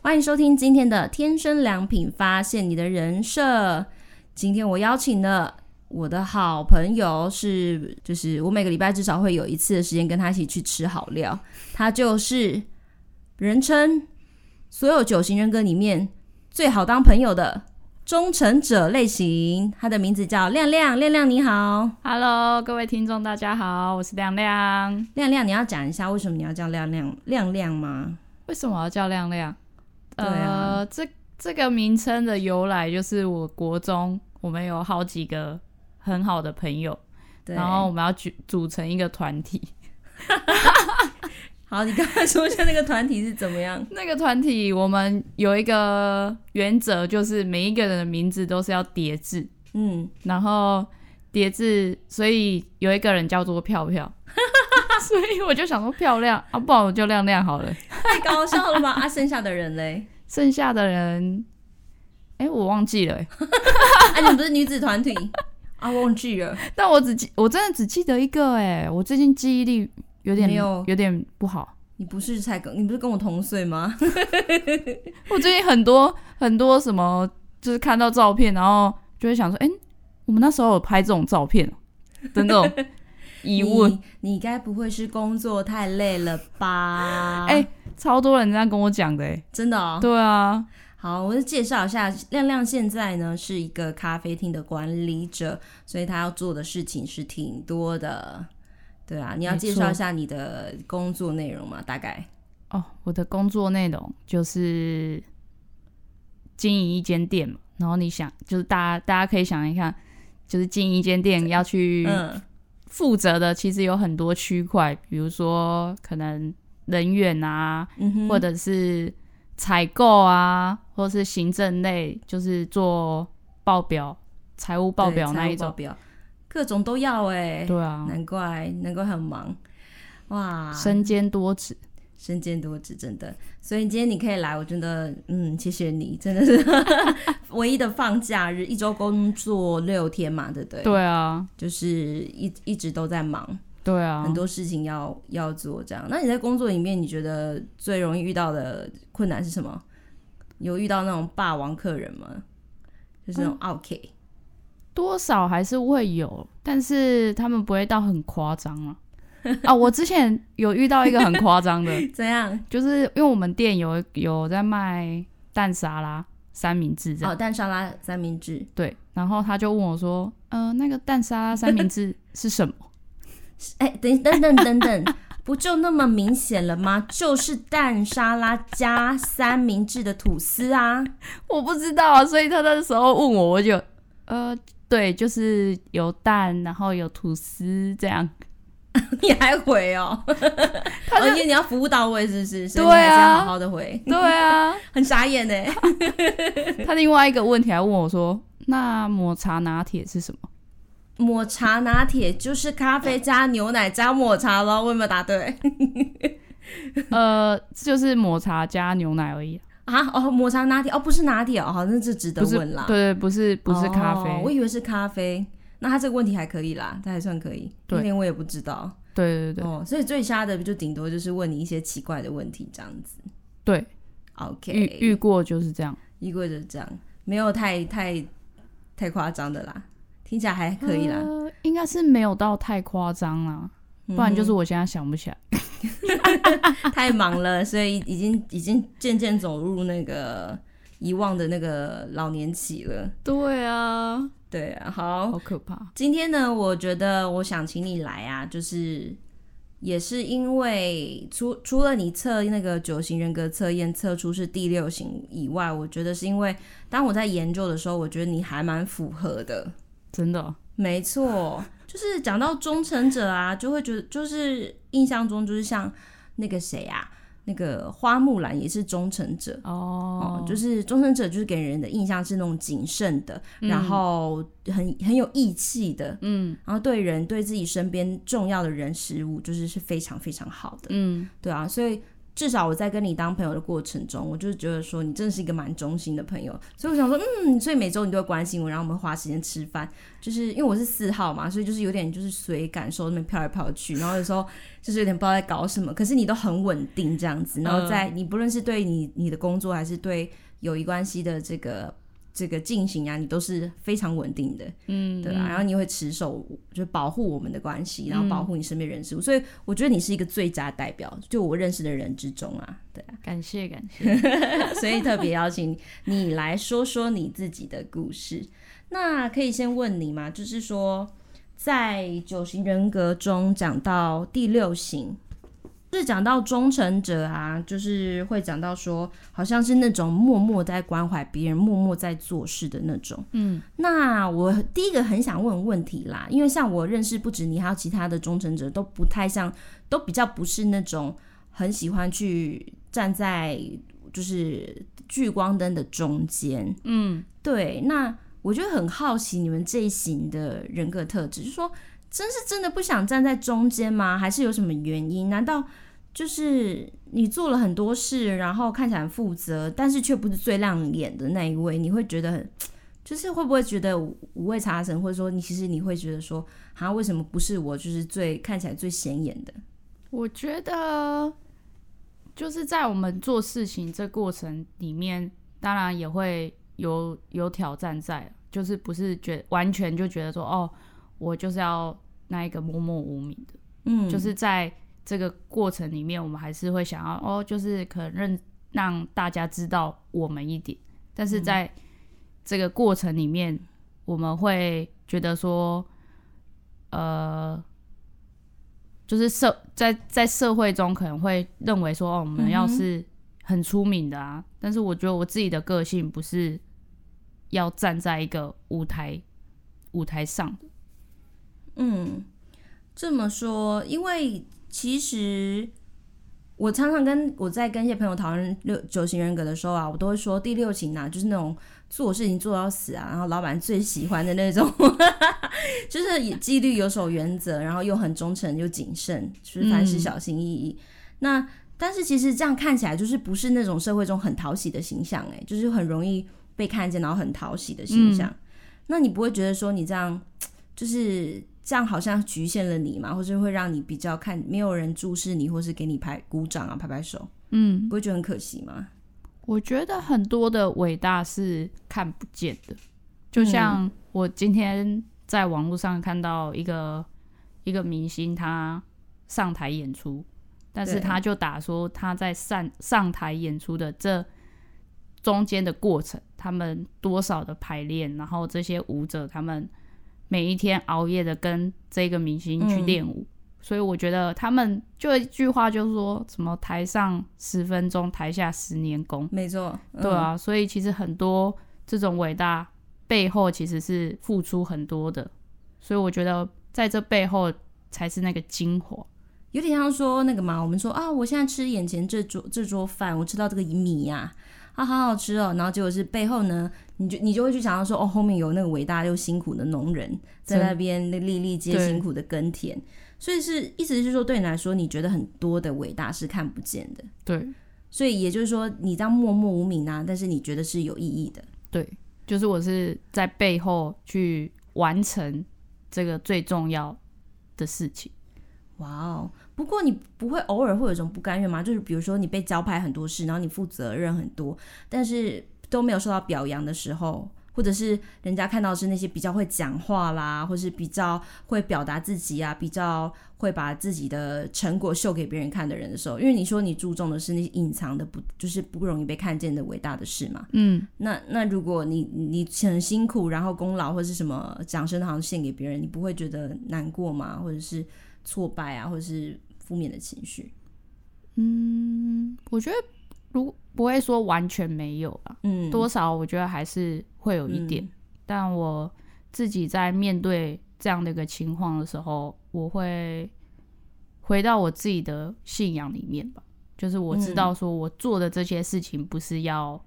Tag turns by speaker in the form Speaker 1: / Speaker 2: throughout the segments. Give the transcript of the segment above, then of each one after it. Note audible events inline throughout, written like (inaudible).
Speaker 1: 欢迎收听今天的天生良品，发现你的人设。今天我邀请了我的好朋友是，是就是我每个礼拜至少会有一次的时间跟他一起去吃好料。他就是人称所有九型人格里面最好当朋友的忠诚者类型。他的名字叫亮亮，亮亮你好
Speaker 2: ，Hello，各位听众大家好，我是亮亮。
Speaker 1: 亮亮，你要讲一下为什么你要叫亮亮亮亮吗？
Speaker 2: 为什么我要叫亮亮？呃，这这个名称的由来就是我国中我们有好几个很好的朋友，对然后我们要组组成一个团体。(laughs) (laughs)
Speaker 1: 好，你刚才说一下那个团体是怎么样？
Speaker 2: 那个团体我们有一个原则，就是每一个人的名字都是要叠字，嗯，然后叠字，所以有一个人叫做票票。(laughs) 所以我就想说漂亮啊，不然我就亮亮好了。
Speaker 1: 太搞笑了吧？啊，剩下的人嘞？
Speaker 2: 剩下的人，哎、欸，我忘记了。
Speaker 1: 哎、(laughs) 啊，你们不是女子团体啊？忘记了。
Speaker 2: 但我只记，我真的只记得一个。哎，我最近记忆力有点没有，有点不好。
Speaker 1: 你不是才跟，你不是跟我同岁吗？(laughs)
Speaker 2: 我最近很多很多什么，就是看到照片，然后就会想说，哎、欸，我们那时候有拍这种照片的那种。疑问，
Speaker 1: 你该不会是工作太累了吧？(laughs)
Speaker 2: 哎、欸，超多人这样跟我讲的，哎，
Speaker 1: 真的哦。
Speaker 2: 对啊，
Speaker 1: 好，我就介绍一下，亮亮现在呢是一个咖啡厅的管理者，所以他要做的事情是挺多的。对啊，你要介绍一下你的工作内容吗？大概？
Speaker 2: 哦，我的工作内容就是经营一间店嘛，然后你想，就是大家大家可以想一下，就是经营一间店要去，嗯。负责的其实有很多区块，比如说可能人员啊，嗯、或者是采购啊，或者是行政类，就是做报表、财务报表那一种，
Speaker 1: 各种都要哎、欸。
Speaker 2: 对啊，
Speaker 1: 难怪难怪很忙哇，
Speaker 2: 身兼多职。
Speaker 1: 身兼多职，真的。所以今天你可以来，我真的，嗯，谢谢你，真的是 (laughs) 唯一的放假日，一周工作六天嘛，对不对？
Speaker 2: 对啊，
Speaker 1: 就是一一直都在忙，
Speaker 2: 对啊，
Speaker 1: 很多事情要要做，这样。那你在工作里面，你觉得最容易遇到的困难是什么？有遇到那种霸王客人吗？就是那种 OK，、嗯、
Speaker 2: 多少还是会有，但是他们不会到很夸张啊。(laughs) 啊，我之前有遇到一个很夸张的，(laughs)
Speaker 1: 怎样？
Speaker 2: 就是因为我们店有有在卖蛋沙拉三明治这样，
Speaker 1: 哦，蛋沙拉三明治，
Speaker 2: 对。然后他就问我说：“呃，那个蛋沙拉三明治是什么？” (laughs)
Speaker 1: 哎、欸，等等等等等，不就那么明显了吗？就是蛋沙拉加三明治的吐司啊！
Speaker 2: 我不知道啊，所以他那时候问我，我就呃，对，就是有蛋，然后有吐司这样。(laughs)
Speaker 1: 你还回哦？(laughs) 而且、你要服务到位，是不是？
Speaker 2: 对啊，
Speaker 1: 好好的回。
Speaker 2: 对啊，(laughs)
Speaker 1: 很傻眼呢。
Speaker 2: 他另外一个问题还问我说：“那抹茶拿铁是什么？”
Speaker 1: 抹茶拿铁就是咖啡加牛奶加抹茶咯。我有没有答对？
Speaker 2: 呃，就是抹茶加牛奶而已
Speaker 1: 啊。哦，抹茶拿铁哦，不是拿铁哦，好，像是值得问啦。
Speaker 2: 对对，不是不是咖啡，
Speaker 1: 哦，我以为是咖啡。那他这个问题还可以啦，他还算可以。对，连我也不知道。
Speaker 2: 对对对。
Speaker 1: 哦，所以最瞎的就顶多就是问你一些奇怪的问题这样子。
Speaker 2: 对
Speaker 1: ，OK，
Speaker 2: 遇遇过就是这样，
Speaker 1: 遇过就是这样，没有太太太夸张的啦，听起来还可以啦。
Speaker 2: 呃、应该是没有到太夸张啦，不然就是我现在想不起来，
Speaker 1: 嗯、(laughs) 太忙了，所以已经已经渐渐走入那个遗忘的那个老年期了。
Speaker 2: 对啊。
Speaker 1: 对啊，好，
Speaker 2: 好可怕。
Speaker 1: 今天呢，我觉得我想请你来啊，就是也是因为除除了你测那个九型人格测验测出是第六型以外，我觉得是因为当我在研究的时候，我觉得你还蛮符合的。
Speaker 2: 真的？
Speaker 1: 没错，就是讲到忠诚者啊，就会觉得就是印象中就是像那个谁啊。那个花木兰也是忠诚者。哦、oh. 嗯，就是忠诚者，就是给人的印象是那种谨慎的，嗯、然后很很有义气的，嗯，然后对人对自己身边重要的人事物，就是是非常非常好的，嗯，对啊，所以至少我在跟你当朋友的过程中，我就觉得说你真的是一个蛮忠心的朋友，所以我想说，嗯，所以每周你都会关心我，然后我们花时间吃饭，就是因为我是四号嘛，所以就是有点就是随感受那边飘来飘去，然后有时候就是有点不知道在搞什么，可是你都很稳定这样子，然后在你不论是对你你的工作还是对友谊关系的这个。这个进行啊，你都是非常稳定的，嗯，对啊，然后你会持守，就保护我们的关系，然后保护你身边人事物，嗯，所以我觉得你是一个最佳代表，就我认识的人之中啊，对啊，
Speaker 2: 感 (laughs) 谢感谢，(laughs)
Speaker 1: 所以特别邀请你来说说你自己的故事。那可以先问你吗？就是说，在九型人格中讲到第六型。就是讲到忠诚者啊，就是会讲到说，好像是那种默默在关怀别人、默默在做事的那种。嗯，那我第一个很想问问题啦，因为像我认识不止你，还有其他的忠诚者，都不太像，都比较不是那种很喜欢去站在就是聚光灯的中间。嗯，对。那我就很好奇你们这一型的人格特质，就是说。真是真的不想站在中间吗？还是有什么原因？难道就是你做了很多事，然后看起来很负责，但是却不是最亮眼的那一位？你会觉得很，(tsk) 就是会不会觉得五味杂陈，或者说你其实你会觉得说，啊，为什么不是我？就是最看起来最显眼的？
Speaker 2: 我觉得就是在我们做事情这过程里面，当然也会有有挑战在，就是不是觉完全就觉得说哦。我就是要那一个默默无名的，嗯，就是在这个过程里面，我们还是会想要哦，就是可能让让大家知道我们一点，但是在这个过程里面，我们会觉得说，呃，就是社在在社会中可能会认为说，哦，我们要是很出名的啊，但是我觉得我自己的个性不是要站在一个舞台舞台上。
Speaker 1: 嗯，这么说，因为其实我常常跟我在跟一些朋友讨论六九型人格的时候啊，我都会说第六型啊，就是那种做事情做到死啊，然后老板最喜欢的那种，(laughs) 就是纪律有守原则，然后又很忠诚又谨慎，就是凡事小心翼翼。那但是其实这样看起来就是不是那种社会中很讨喜的形象，哎，就是很容易被看见，然后很讨喜的形象。嗯、那你不会觉得说你这样 (tsk) 就是？这样好像局限了你嘛，或者会让你比较看没有人注视你，或是给你拍鼓掌啊、拍拍手，嗯，不会觉得很可惜吗？
Speaker 2: 我觉得很多的伟大是看不见的，就像我今天在网络上看到一个一个明星，他上台演出，但是他就打说他在上上台演出的这中间的过程，他们多少的排练，然后这些舞者他们。每一天熬夜的跟这个明星去练舞，嗯，所以我觉得他们就一句话就是说什么台上十分钟，台下十年功。
Speaker 1: 没错，嗯，
Speaker 2: 对啊，所以其实很多这种伟大背后其实是付出很多的，所以我觉得在这背后才是那个精华。
Speaker 1: 有点像说那个嘛，我们说啊，我现在吃眼前这桌这桌饭，我吃到这个米呀，啊，啊，好好吃哦，然后结果是背后呢。你就你就会去想到说，哦，后面有那个伟大又辛苦的农人在那边那粒粒皆辛苦的耕田，所以是意思是说，对你来说，你觉得很多的伟大是看不见的，
Speaker 2: 对，
Speaker 1: 所以也就是说，你这样默默无名啊，但是你觉得是有意义的，
Speaker 2: 对，就是我是在背后去完成这个最重要的事情。
Speaker 1: 哇哦，不过你不会偶尔会有一种不甘愿吗？就是比如说你被交派很多事，然后你负责任很多，但是。都没有受到表扬的时候，或者是人家看到是那些比较会讲话啦，或是比较会表达自己啊，比较会把自己的成果秀给别人看的人的时候，因为你说你注重的是那些隐藏的不，就是不容易被看见的伟大的事嘛。嗯，那那如果你你很辛苦，然后功劳或是什么掌声好像献给别人，你不会觉得难过吗？或者是挫败啊，或者是负面的情绪？
Speaker 2: 嗯，我觉得。如不会说完全没有吧，嗯，多少我觉得还是会有一点，嗯，但我自己在面对这样的一个情况的时候，我会回到我自己的信仰里面吧，就是我知道说我做的这些事情不是要，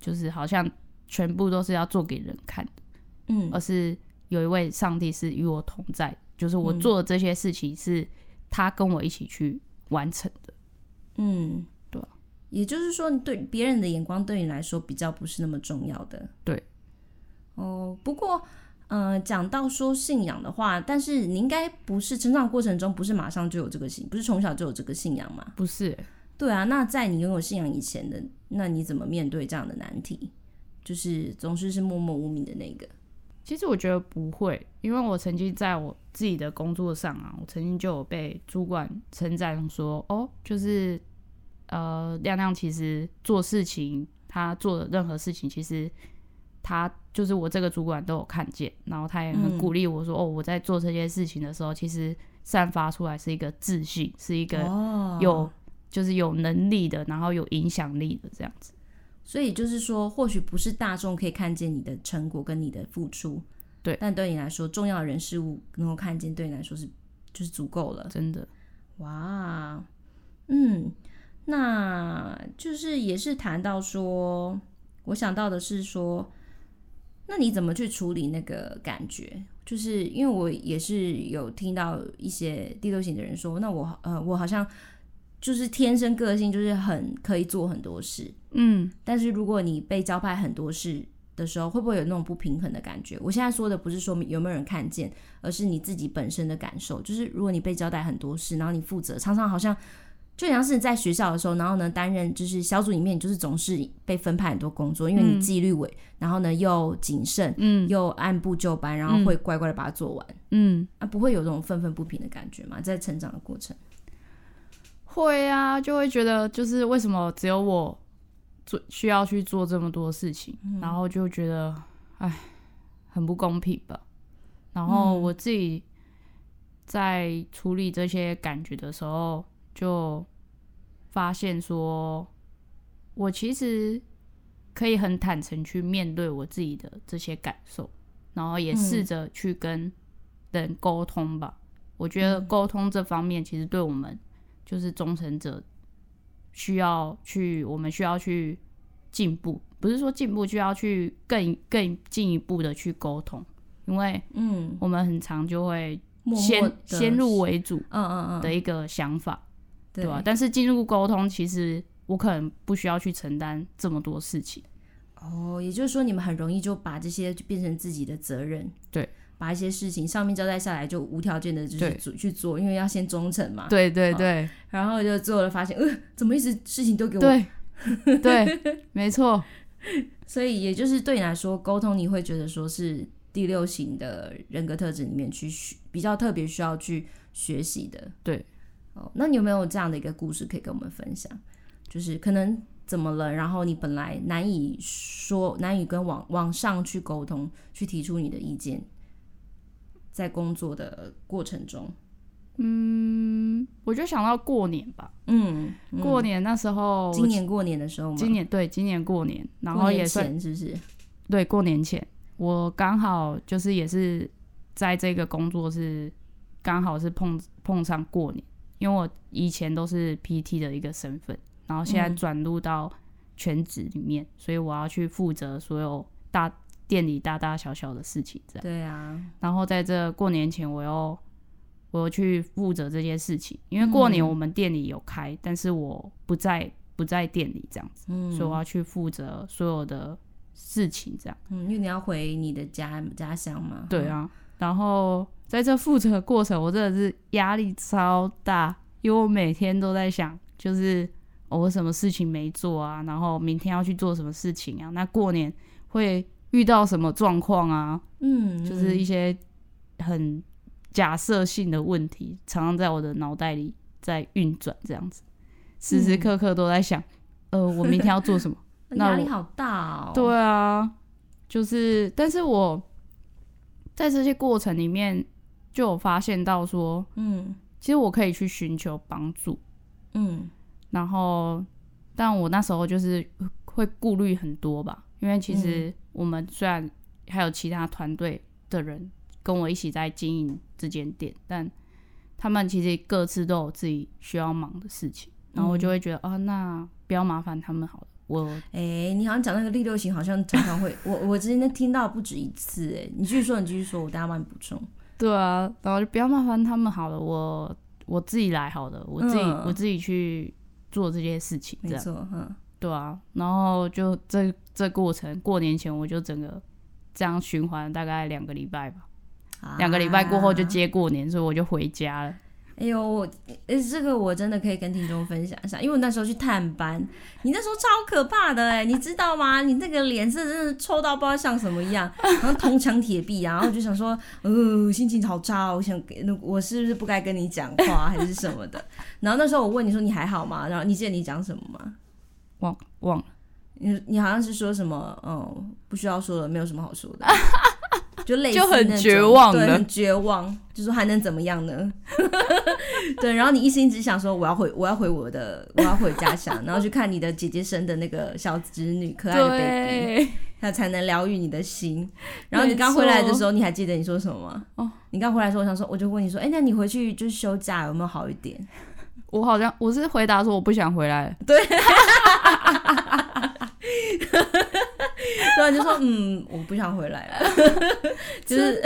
Speaker 2: 就是好像全部都是要做给人看的，嗯，而是有一位上帝是与我同在，就是我做的这些事情是他跟我一起去完成的，嗯。对，
Speaker 1: 也就是说，你对别人的眼光对你来说比较不是那么重要的。
Speaker 2: 对，
Speaker 1: 哦，不过，呃，讲到说信仰的话，但是你应该不是成长过程中不是马上就有这个信，不是从小就有这个信仰吗？
Speaker 2: 不是。
Speaker 1: 对啊，那在你拥有信仰以前的，那你怎么面对这样的难题？就是总是是默默无名的那个。
Speaker 2: 其实我觉得不会，因为我曾经在我自己的工作上啊，我曾经就有被主管称赞说，哦，就是呃，亮亮其实做事情，他做的任何事情，其实他就是我这个主管都有看见，然后他也很鼓励我说，嗯、哦，我在做这些事情的时候，其实散发出来是一个自信，是一个有、哦、就是有能力的，然后有影响力的这样子。
Speaker 1: 所以就是说，或许不是大众可以看见你的成果跟你的付出，
Speaker 2: 对，
Speaker 1: 但对你来说，重要的人事物能够看见，对你来说是就是足够了。
Speaker 2: 真的，
Speaker 1: 哇，嗯，那就是也是谈到说，我想到的是说，那你怎么去处理那个感觉？就是因为我也是有听到一些第六型的人说，那我呃，我好像。就是天生个性就是很可以做很多事，
Speaker 2: 嗯，
Speaker 1: 但是如果你被交派很多事的时候，会不会有那种不平衡的感觉？我现在说的不是说有没有人看见，而是你自己本身的感受。就是如果你被交代很多事，然后你负责，常常好像就像是你在学校的时候，然后呢担任就是小组里面，就是总是被分派很多工作，因为你纪律委，然后呢又谨慎，
Speaker 2: 嗯，
Speaker 1: 又按部就班，然后会乖乖的把它做完，
Speaker 2: 嗯，
Speaker 1: 啊，不会有这种愤愤不平的感觉吗？在成长的过程。
Speaker 2: 会啊，就会觉得就是为什么只有我做需要去做这么多事情，嗯、然后就觉得哎，很不公平吧。然后我自己在处理这些感觉的时候，就发现说，我其实可以很坦诚去面对我自己的这些感受，然后也试着去跟人沟通吧。我觉得沟通这方面其实对我们。就是忠诚者需要去，我们需要去进步，不是说进步就要去更更进一步的去沟通，因为嗯，我们很常就会先先入为主，
Speaker 1: 嗯嗯嗯的一
Speaker 2: 个想法，对吧？但是进入沟通，其实我可能不需要去承担这么多事情。
Speaker 1: 哦，也就是说，你们很容易就把这些变成自己的责任，
Speaker 2: 对。
Speaker 1: 把一些事情上面交代下来，就无条件的就是做去做，因为要先忠诚嘛。
Speaker 2: 对对对、哦。
Speaker 1: 然后就做了，发现，呃，怎么一直事情都给我？(laughs)
Speaker 2: 对对，没错。(laughs)
Speaker 1: 所以也就是对你来说，沟通你会觉得说是第六型的人格特质里面去学比较特别需要去学习的。
Speaker 2: 对。
Speaker 1: 哦，那你有没有这样的一个故事可以跟我们分享？就是可能怎么了，然后你本来难以说，难以跟往往上去沟通，去提出你的意见。在工作的过程中，
Speaker 2: 嗯，我就想到过年吧，
Speaker 1: 嗯，嗯，
Speaker 2: 过年那时候，
Speaker 1: 今年过年的时候吗？
Speaker 2: 今年对，今年过年，然后也算
Speaker 1: 是不是？
Speaker 2: 对，过年前，我刚好就是也是在这个工作是刚好是碰碰上过年，因为我以前都是 PT 的一个身份，然后现在转入到全职里面，嗯，所以我要去负责所有大。店里大大小小的事情，这样
Speaker 1: 对啊。
Speaker 2: 然后在这过年前，我又我又去负责这些事情，因为过年我们店里有开，嗯、但是我不在不在店里这样子，嗯，所以我要去负责所有的事情，这样。
Speaker 1: 嗯，因为你要回你的家家乡嘛。
Speaker 2: 对啊。然后在这负责的过程，我真的是压力超大，因为我每天都在想，就是我什么事情没做啊，然后明天要去做什么事情啊，那过年会。遇到什么状况啊？
Speaker 1: 嗯，
Speaker 2: 就是一些很假设性的问题，常常在我的脑袋里在运转，这样子，时时刻刻都在想，嗯、呃，我明天要做什么？(laughs)
Speaker 1: 压力好大哦。
Speaker 2: 对啊，就是，但是我在这些过程里面就有发现到说，
Speaker 1: 嗯，
Speaker 2: 其实我可以去寻求帮助，
Speaker 1: 嗯，
Speaker 2: 然后，但我那时候就是会顾虑很多吧。因为其实我们虽然还有其他团队的人跟我一起在经营这间店，但他们其实各自都有自己需要忙的事情，然后我就会觉得啊，那不要麻烦他们好了。我
Speaker 1: 哎、欸，你好像讲那个第六型，好像常常会 (laughs) 我我之前听到不止一次。哎，你继续说，你继续说，我大家帮你补充。
Speaker 2: 对啊，然后就不要麻烦他们好了，我我自己来好了，我自己、嗯、我自己去做这些事情，
Speaker 1: 没错，嗯，
Speaker 2: 对啊，然后就这这过程，过年前我就整个这样循环大概两个礼拜吧，两、啊、个礼拜过后就接过年，所以我就回家了。
Speaker 1: 哎呦，我，哎，这个我真的可以跟听众分享一下，因为我那时候去探班，你那时候超可怕的哎，你知道吗？你那个脸色真的臭到不知道像什么一样，然后铜墙铁壁啊，然后我就想说，呃，心情好差，我想，我是不是不该跟你讲话，还是什么的？(laughs) 然后那时候我问你说你还好吗？然后你记得你讲什么吗？
Speaker 2: 忘忘了，
Speaker 1: 你你好像是说什么，嗯，不需要说了，没有什么好说的。(laughs) 就类似
Speaker 2: 就很绝望，
Speaker 1: 对，很绝望，就说还能怎么样呢？(laughs) 对，然后你一心只想说我要回，我要回我的，我要回家乡，(laughs) 然后去看你的姐姐生的那个小侄女，可爱的 baby，他才能疗愈你的心。然后你刚回来的时候，你还记得你说什么吗？哦，你刚回来的时候，我想说，我就问你说，哎、欸，那你回去就是休假有没有好一点？
Speaker 2: 我好像我是回答说我不想回来。
Speaker 1: 对。(laughs) 对，就说嗯，我不想回来了，(laughs) 就是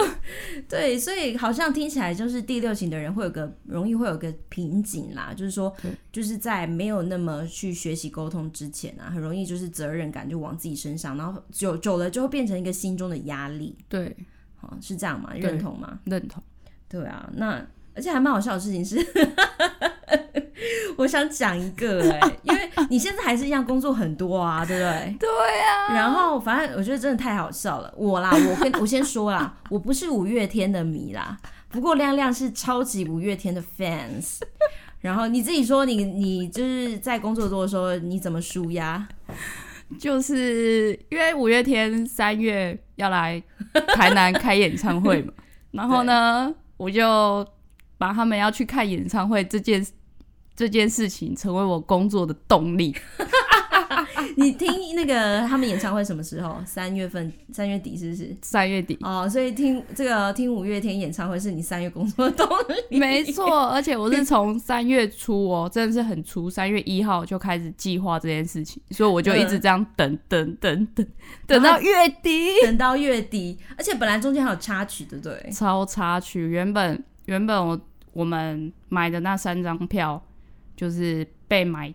Speaker 1: (laughs) 对，所以好像听起来就是第六型的人会有个容易会有个瓶颈啦，就是说就是在没有那么去学习沟通之前啊，很容易就是责任感就往自己身上，然后久久了就会变成一个心中的压力。
Speaker 2: 对，
Speaker 1: 好，是这样吗？认同吗？
Speaker 2: 认同。
Speaker 1: 对啊，那而且还蛮好笑的事情是。(laughs) 我想讲一个哎、欸，因为你现在还是一样工作很多啊，对不对？(laughs)
Speaker 2: 对啊。
Speaker 1: 然后反正我觉得真的太好笑了。我啦，我跟我先说啦，我不是五月天的迷啦，不过亮亮是超级五月天的 fans。(laughs) 然后你自己说你，你你就是在工作多的时候，你怎么舒压？
Speaker 2: 就是因为五月天三月要来台南开演唱会嘛，然后呢，我就把他们要去看演唱会这件事。这件事情成为我工作的动力。(laughs)
Speaker 1: 你听那个他们演唱会什么时候？三月份，三月底是不是？
Speaker 2: 三月底
Speaker 1: 哦，所以听这个听五月天演唱会是你三月工作的动力。
Speaker 2: 没错，而且我是从三月初哦，真的是很初，三月一号就开始计划这件事情，所以我就一直这样等等等等等到月底，
Speaker 1: 等到月底，而且本来中间还有插曲，对不对？
Speaker 2: 超插曲，原本原本我我们买的那三张票。就是被买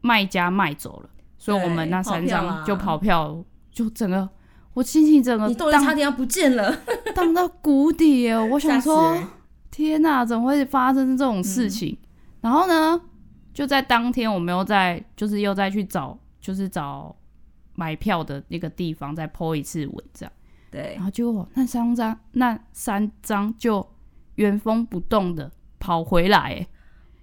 Speaker 2: 卖家卖走了，所以我们那三张就跑票，就整个我心情整个
Speaker 1: 你都差点要不见了，
Speaker 2: 荡到谷底耶！我想说，天哪，怎么会发生这种事情？嗯、然后呢，就在当天，我们又在就是又再去找，就是找买票的那个地方再 po 一次文，这样
Speaker 1: 对，
Speaker 2: 然后结果那三张那三张就原封不动的跑回来，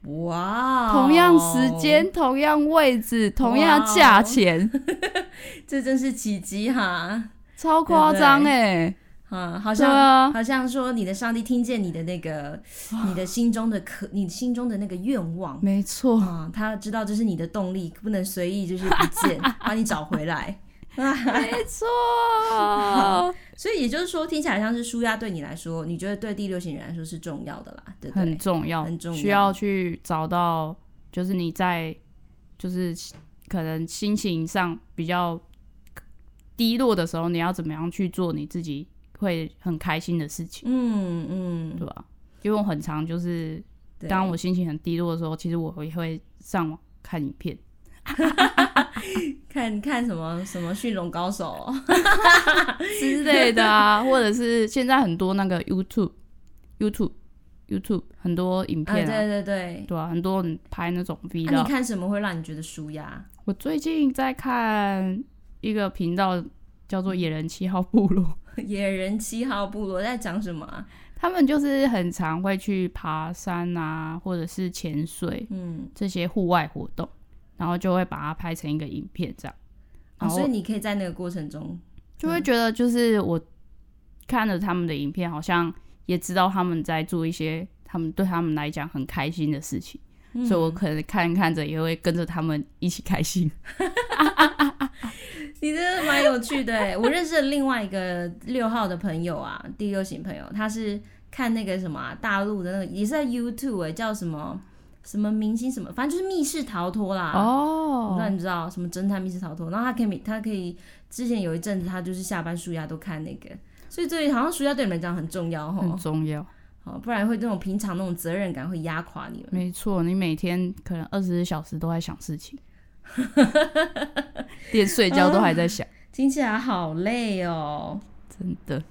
Speaker 1: 哇、wow，
Speaker 2: 同样时间、同样位置、同样价钱，wow、(laughs)
Speaker 1: 这真是奇迹哈！
Speaker 2: 超夸张哎，
Speaker 1: 啊，好像、啊、好像说你的上帝听见你的那个，你的心中的渴，你心中的那个愿望，
Speaker 2: 没错。
Speaker 1: 啊、嗯，他知道这是你的动力，不能随意就是不见，(laughs) 把你找回来。(laughs)
Speaker 2: 没错，
Speaker 1: 所以也就是说，听起来像是舒压对你来说，你觉得对第六型人来说是重要的啦，对不对？
Speaker 2: 很重要，
Speaker 1: 很重要，
Speaker 2: 需要去找到，就是你在，就是可能心情上比较低落的时候，你要怎么样去做你自己会很开心的事情？
Speaker 1: 嗯嗯，
Speaker 2: 对吧？因为我很常就是，当我心情很低落的时候，其实我也会上网看影片。(laughs) (laughs)
Speaker 1: 看看什么什么驯龙高手 (laughs)
Speaker 2: 之类的啊，或者是现在很多那个 YouTube YouTube YouTube 很多影片啊，
Speaker 1: 对对对，
Speaker 2: 对啊，很多人拍那种 V。
Speaker 1: 那你看什么会让你觉得舒压？
Speaker 2: 我最近在看一个频道叫做“野人七号部落”，(laughs)
Speaker 1: 野人七号部落在讲什么啊？
Speaker 2: 他们就是很常会去爬山啊，或者是潜水，嗯，这些户外活动。然后就会把它拍成一个影片，这样，
Speaker 1: 哦，所以你可以在那个过程中
Speaker 2: 就会觉得，就是我看了他们的影片，好像也知道他们在做一些他们对他们来讲很开心的事情，嗯，所以我可能看看着也会跟着他们一起开心。(laughs)
Speaker 1: 你真的蛮有趣的，我认识了另外一个六号的朋友啊，第六型朋友，他是看那个什么啊，大陆的那个，也是在 YouTube 哎，叫什么？什么明星什么，反正就是密室逃脱啦。哦，我不知道你知道什么侦探密室逃脱，然后他可以，他可以，之前有一阵子他就是下班暑假都看那个，所以这里好像暑假对你们来讲很重要哈。
Speaker 2: 很重要
Speaker 1: 好，不然会那种平常那种责任感会压垮你们。
Speaker 2: 没错，你每天可能二十四小时都在想事情，(laughs) 连睡觉都还在想，(laughs)
Speaker 1: 听起来好累哦，
Speaker 2: 真的。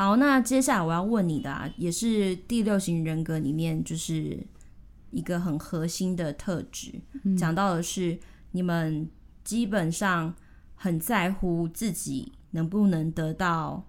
Speaker 1: 好，那接下来我要问你的啊，也是第六型人格里面就是一个很核心的特质，嗯，讲到的是你们基本上很在乎自己能不能得到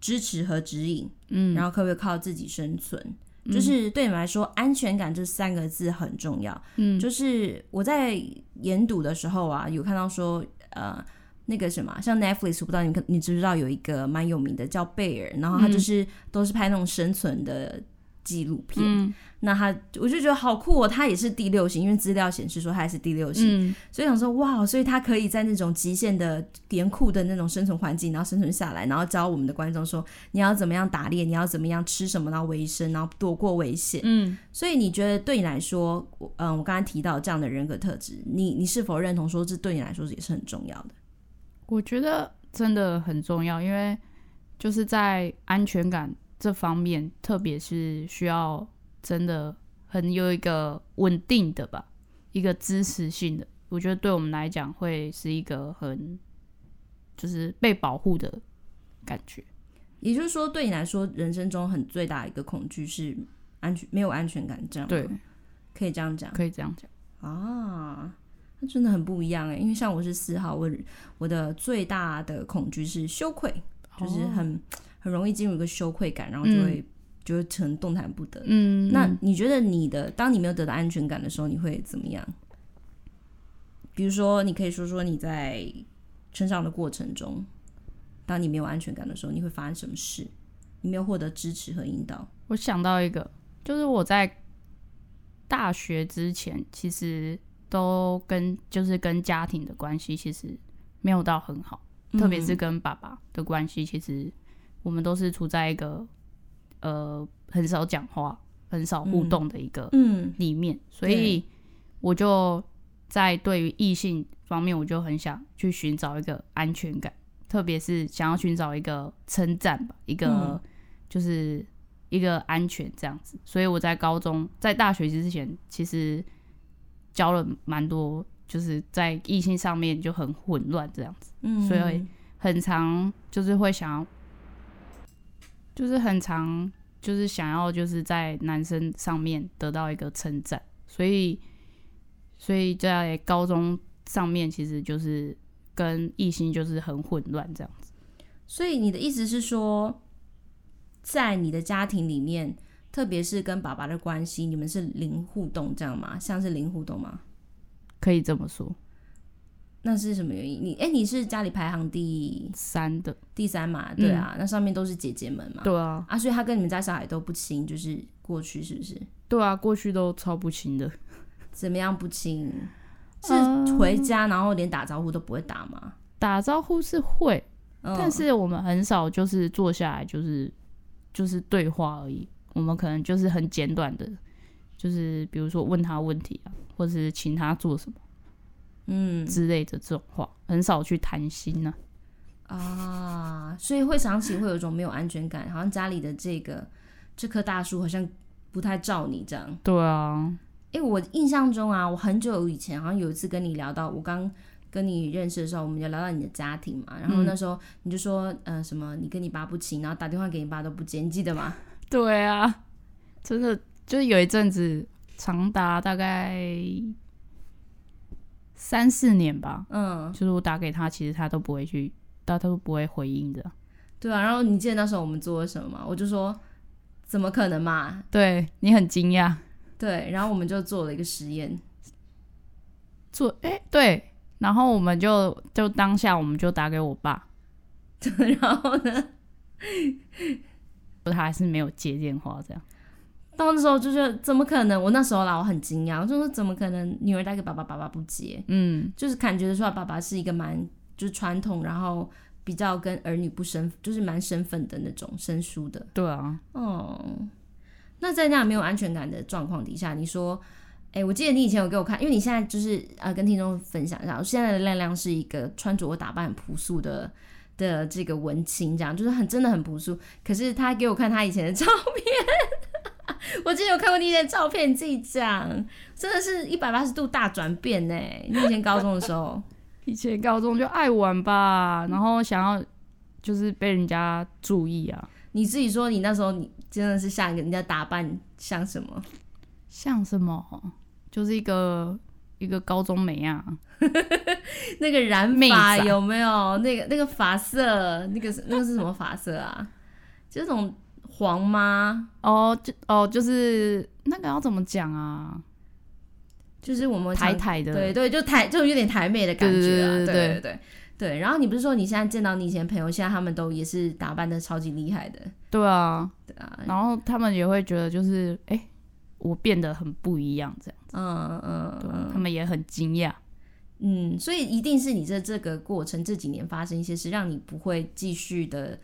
Speaker 1: 支持和指引，嗯，然后可不可以靠自己生存，嗯，就是对你们来说，安全感这三个字很重要，嗯，就是我在研读的时候啊，有看到说，呃。那个什么，像 Netflix，我不知道你你知不知道有一个蛮有名的叫贝尔，然后他就是、嗯、都是拍那种生存的纪录片。嗯、那他我就觉得好酷哦，他也是第六型，因为资料显示说他也是第六型，嗯、所以想说哇，所以他可以在那种极限的严酷的那种生存环境，然后生存下来，然后教我们的观众说你要怎么样打猎，你要怎么样吃什么然后维生，然后躲过危险。嗯，所以你觉得对你来说，嗯，我刚才提到这样的人格特质，你你是否认同说这对你来说也是很重要的？
Speaker 2: 我觉得真的很重要，因为就是在安全感这方面，特别是需要真的很有一个稳定的吧，一个支持性的。我觉得对我们来讲会是一个很就是被保护的感觉。
Speaker 1: 也就是说，对你来说，人生中很最大的一个恐惧是安全，没有安全感，这样
Speaker 2: 对，
Speaker 1: 可以这样讲，
Speaker 2: 可以这样讲
Speaker 1: 啊。真的很不一样哎，因为像我是四号，我我的最大的恐惧是羞愧，哦、就是很很容易进入一个羞愧感，然后就会、嗯、就会成动弹不得。嗯，那你觉得你的当你没有得到安全感的时候，你会怎么样？比如说，你可以说说你在成长的过程中，当你没有安全感的时候，你会发生什么事？你没有获得支持和引导？
Speaker 2: 我想到一个，就是我在大学之前，其实。都跟就是跟家庭的关系其实没有到很好，嗯、特别是跟爸爸的关系，其实我们都是处在一个呃很少讲话、很少互动的一个里面，嗯嗯、所以我就在对于异性方面，我就很想去寻找一个安全感，特别是想要寻找一个称赞吧，一个就是一个安全这样子。所以我在高中、在大学之前，其实。交了蛮多，就是在异性上面就很混乱这样子，嗯，所以很常就是会想要，就是很常就是想要就是在男生上面得到一个称赞，所以所以在高中上面其实就是跟异性就是很混乱这样子。
Speaker 1: 所以你的意思是说，在你的家庭里面？特别是跟爸爸的关系，你们是零互动，这样吗？像是零互动吗？
Speaker 2: 可以这么说。
Speaker 1: 那是什么原因？你哎、欸，你是家里排行第
Speaker 2: 三的，
Speaker 1: 第三嘛？对啊，嗯、那上面都是姐姐们嘛？
Speaker 2: 对啊，
Speaker 1: 啊，所以他跟你们家小孩都不亲，就是过去是不是？
Speaker 2: 对啊，过去都超不亲的。
Speaker 1: 怎么样不亲？是回家然后连打招呼都不会打吗？
Speaker 2: 打招呼是会，嗯、但是我们很少就是坐下来就是就是对话而已。我们可能就是很简短的，就是比如说问他问题啊，或者是请他做什么，嗯之类的这种话，很少去谈心呢。
Speaker 1: 啊，所以会想起会有一种没有安全感，好像家里的这个这棵大树好像不太照你这样。
Speaker 2: 对啊，
Speaker 1: 哎、欸，我印象中啊，我很久以前好像有一次跟你聊到，我刚跟你认识的时候，我们就聊到你的家庭嘛，然后那时候你就说，嗯、呃，什么你跟你爸不亲，然后打电话给你爸都不接，你记得吗？
Speaker 2: 对啊，真的就是有一阵子，长达大概三四年吧。嗯，就是我打给他，其实他都不会去，他都不会回应的。
Speaker 1: 对啊，然后你记得那时候我们做了什么吗？我就说怎么可能嘛？
Speaker 2: 对，你很惊讶。
Speaker 1: 对，然后我们就做了一个实验，
Speaker 2: 做哎、欸、对，然后我们就就当下我们就打给我爸，(laughs)
Speaker 1: 然后呢？
Speaker 2: 他还是没有接电话，这样。
Speaker 1: 到那时候就觉得怎么可能？我那时候啦，我很惊讶，我就说怎么可能？女儿打给爸爸，爸爸不接。嗯，就是感觉得出来，爸爸是一个蛮就是传统，然后比较跟儿女不生，就是蛮生分的那种生疏的。
Speaker 2: 对啊。
Speaker 1: 哦。那在那样没有安全感的状况底下，你说，哎、欸，我记得你以前有给我看，因为你现在就是呃跟听众分享一下，我现在的亮亮是一个穿着打扮很朴素的的这个文青，这样就是很真的很朴素。可是他给我看他以前的照片，(laughs) 我之前有看过你以前的照片，你自己讲，真的是一百八十度大转变呢。你以前高中的时候，(laughs)
Speaker 2: 以前高中就爱玩吧，然后想要就是被人家注意啊。
Speaker 1: 你自己说，你那时候你真的是像人家打扮像什么？
Speaker 2: 像什么？就是一个一个高中美啊，(laughs)
Speaker 1: 那个染发有没有？那个那个发色，那个那个是什么发色啊？这种黄吗？
Speaker 2: 哦，就哦，就是那个要怎么讲啊？
Speaker 1: 就是我们
Speaker 2: 台台的，
Speaker 1: 对对，就台就有点台妹的感觉啊，对对对对。然后你不是说你现在见到你以前朋友，现在他们都也是打扮的超级厉害的？
Speaker 2: 对啊，
Speaker 1: 对啊，
Speaker 2: 然后他们也会觉得就是，哎，我变得很不一样，这样子。
Speaker 1: 嗯嗯，对，
Speaker 2: 他们也很惊讶。
Speaker 1: 嗯，所以一定是你这这个过程这几年发生一些事，让你不会继续的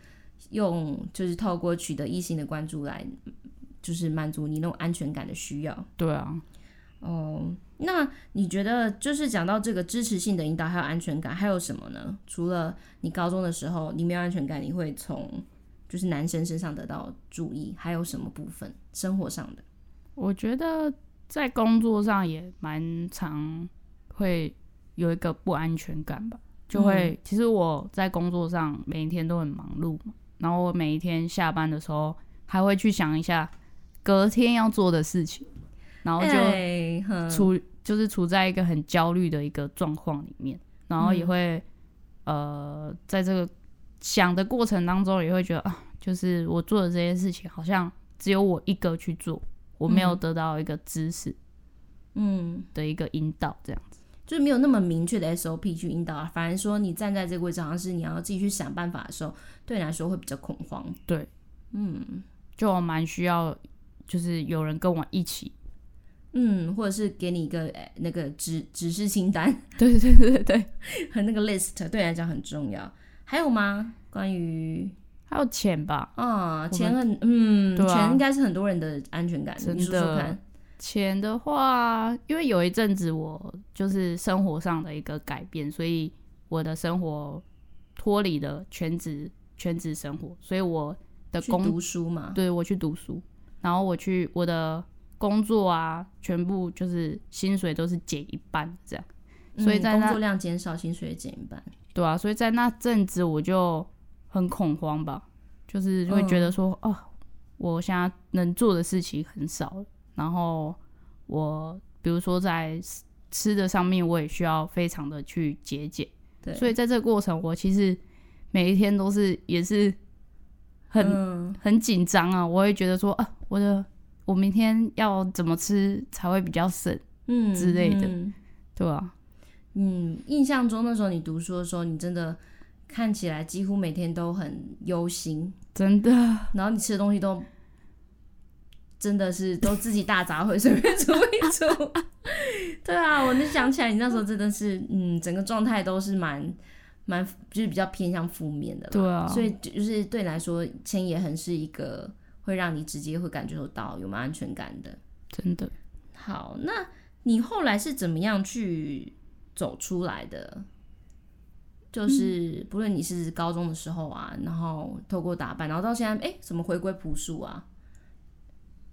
Speaker 1: 用，就是透过取得异性的关注来，就是满足你那种安全感的需要。
Speaker 2: 对啊。
Speaker 1: 哦，那你觉得就是讲到这个支持性的引导还有安全感，还有什么呢？除了你高中的时候你没有安全感，你会从就是男生身上得到注意，还有什么部分生活上的？
Speaker 2: 我觉得在工作上也蛮常会有一个不安全感吧，就会、嗯、其实我在工作上每一天都很忙碌嘛，然后我每一天下班的时候还会去想一下隔天要做的事情。然后就处、欸、就是处在一个很焦虑的一个状况里面，然后也会、嗯、呃，在这个想的过程当中，也会觉得啊，就是我做的这些事情好像只有我一个去做，我没有得到一个知识，嗯的一个引导，这样子、
Speaker 1: 嗯、就是没有那么明确的 SOP 去引导，反而说你站在这个位置，好像是你要自己去想办法的时候，对你来说会比较恐慌。
Speaker 2: 对，嗯，就我蛮需要，就是有人跟我一起。
Speaker 1: 嗯，或者是给你一个诶那个指指示清单，(laughs)
Speaker 2: 对对对对对，
Speaker 1: 和那个 list 对你来讲很重要。还有吗？关于
Speaker 2: 还有钱吧？
Speaker 1: 啊、哦，钱很嗯，
Speaker 2: 对啊、
Speaker 1: 钱应该是很多人的安全感。
Speaker 2: 真的，
Speaker 1: 你说说看。
Speaker 2: 钱的话，因为有一阵子我就是生活上的一个改变，所以我的生活脱离了全职全职生活，所以我的工
Speaker 1: 读书嘛，
Speaker 2: 对，我去读书，然后我去我的。工作啊，全部就是薪水都是减一半这样，所以在那、
Speaker 1: 嗯、工作量减少，薪水也减一半。
Speaker 2: 对啊，所以在那阵子我就很恐慌吧，就是会觉得说，哦、我现在能做的事情很少，然后我比如说在吃的上面，我也需要非常的去节俭。对，所以在这个过程，我其实每一天都是也是很、嗯、很紧张啊，我会觉得说，啊，我的。我明天要怎么吃才会比较省？嗯，之类的，嗯、对吧、啊？
Speaker 1: 嗯，印象中那时候你读书的时候，你真的看起来几乎每天都很忧心，
Speaker 2: 真的。
Speaker 1: 然后你吃的东西都真的是都自己大杂烩，随便煮一煮。(laughs) 对啊，我能想起来，你那时候真的是，嗯，整个状态都是蛮蛮，就是比较偏向负面的。
Speaker 2: 对啊，
Speaker 1: 所以就是对你来说，钱也很是一个。会让你直接会感觉到有没有安全感的，
Speaker 2: 真的。
Speaker 1: 好，那你后来是怎么样去走出来的？就是不论你是高中的时候啊，然后透过打扮，然后到现在，哎，怎么回归朴素啊？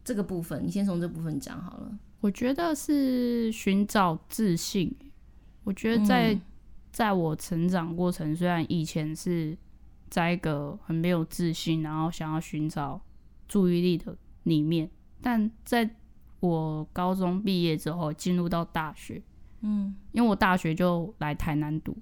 Speaker 1: 这个部分，你先从这部分讲好了。
Speaker 2: 我觉得是寻找自信。我觉得在、嗯、在我成长过程，虽然以前是在一个很没有自信，然后想要寻找。注意力的里面，但在我高中毕业之后，进入到大学，嗯，因为我大学就来台南读，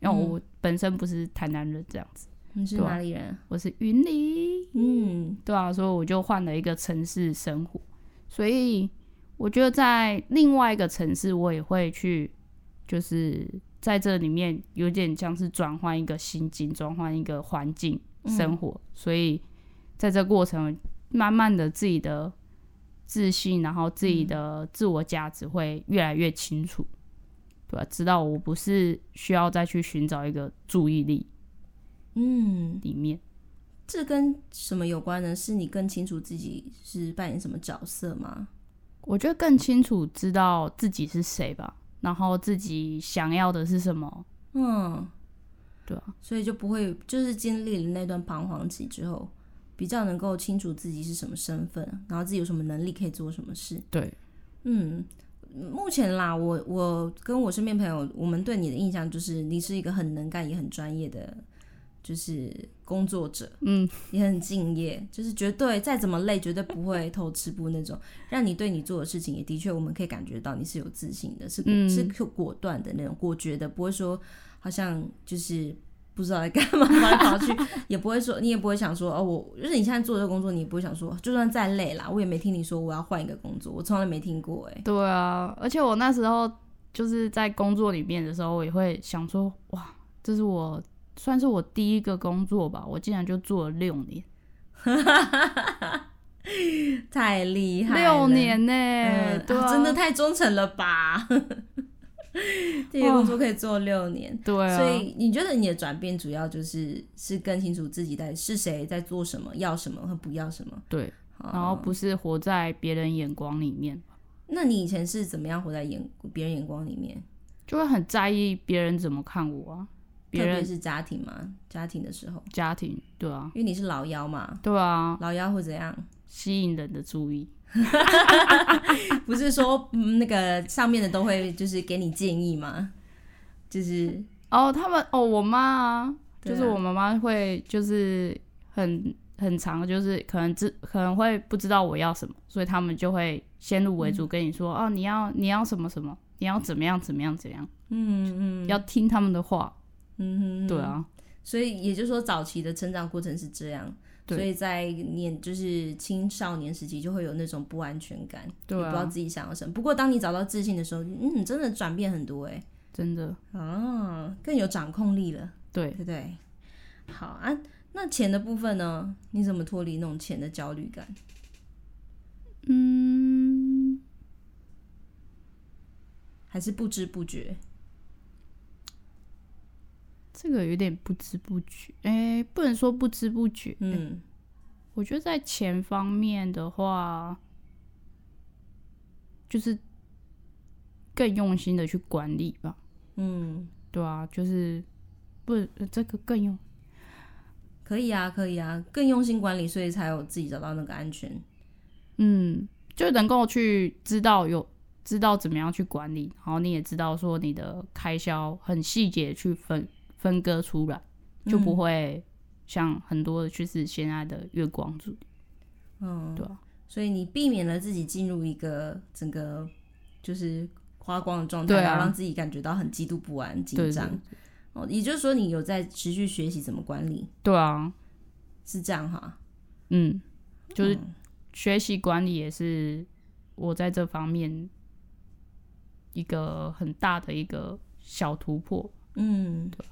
Speaker 2: 因为我本身不是台南人，这样子。
Speaker 1: 你是哪里人？
Speaker 2: 我是云林，嗯，对啊，所以我就换了一个城市生活，所以我觉得在另外一个城市，我也会去，就是在这里面有点像是转换一个心境，转换一个环境生活，嗯，所以在这过程。慢慢的，自己的自信，然后自己的自我价值会越来越清楚，嗯、对吧？知道我不是需要再去寻找一个注意力，嗯，里面，
Speaker 1: 这跟什么有关呢？是你更清楚自己是扮演什么角色吗？
Speaker 2: 我觉得更清楚知道自己是谁吧，然后自己想要的是什么，嗯，对啊，
Speaker 1: 所以就不会就是经历了那段彷徨期之后，比较能够清楚自己是什么身份，然后自己有什么能力可以做什么事。
Speaker 2: 对，
Speaker 1: 嗯，目前啦，我我跟我身边朋友，我们对你的印象就是你是一个很能干也很专业的。就是工作者，嗯，也很敬业，就是绝对再怎么累，绝对不会偷吃不那种。让你对你做的事情，也的确我们可以感觉到你是有自信的，是、嗯、是果断的那种，果决的，不会说好像就是不知道在干嘛跑来跑去，(laughs) 也不会说你也不会想说哦，我就是你现在做这个工作，你也不会想说，就算再累啦，我也没听你说我要换一个工作，我从来没听过哎。
Speaker 2: 对啊，而且我那时候就是在工作里面的时候，我也会想说，哇，这是我。算是我第一个工作吧，我竟然就做了六年，(laughs)
Speaker 1: 太厉害了！
Speaker 2: 六年呢、欸嗯，对、啊啊，真
Speaker 1: 的太忠诚了吧？(laughs) 第一个工作可以做六年，
Speaker 2: 对啊。
Speaker 1: 所以你觉得你的转变主要就是是更清楚自己在是谁，在做什么，要什么和不要什么？
Speaker 2: 对，然后不是活在别人眼光里面。
Speaker 1: 那你以前是怎么样活在眼别人眼光里面？
Speaker 2: 就会很在意别人怎么看我啊。别人
Speaker 1: 特别是家庭嘛，家庭的时候，
Speaker 2: 家庭对啊，
Speaker 1: 因为你是老幺嘛，
Speaker 2: 对啊，
Speaker 1: 老幺会怎样？
Speaker 2: 吸引人的注意，(laughs)
Speaker 1: 不是说、嗯、那个上面的都会就是给你建议吗？就是
Speaker 2: 哦，他们哦，我妈啊，就是我妈妈会就是很很长，就是可能知可能会不知道我要什么，所以他们就会先入为主跟你说、嗯、哦，你要你要什么什么，你要怎么样怎么样怎样，嗯嗯，要听他们的话。嗯哼，对啊，
Speaker 1: 所以也就是说，早期的成长过程是这样，所以在年就是青少年时期就会有那种不安全感，对啊，也不知道自己想要什么。不过当你找到自信的时候，嗯，真的转变很多哎，
Speaker 2: 真的
Speaker 1: 啊，更有掌控力了，
Speaker 2: 对
Speaker 1: 对对。好啊，那钱的部分呢？你怎么脱离那种钱的焦虑感？嗯，还是不知不觉？
Speaker 2: 这个有点不知不觉，哎，不能说不知不觉。嗯，我觉得在钱方面的话，就是更用心的去管理吧。嗯，对啊，就是不这个更用，
Speaker 1: 可以啊，可以啊，更用心管理，所以才有自己找到那个安全。
Speaker 2: 嗯，就能够去知道有知道怎么样去管理，然后你也知道说你的开销很细节去分。分割出来，就不会像很多的就是现在的月光族，嗯，对啊，
Speaker 1: 所以你避免了自己进入一个整个就是花光的状态，然后让自己感觉到很极度不安、紧张。哦，也就是说，你有在持续学习怎么管理？
Speaker 2: 对啊，
Speaker 1: 是这样哈。
Speaker 2: 嗯，就是学习管理也是我在这方面一个很大的一个小突破。嗯，对。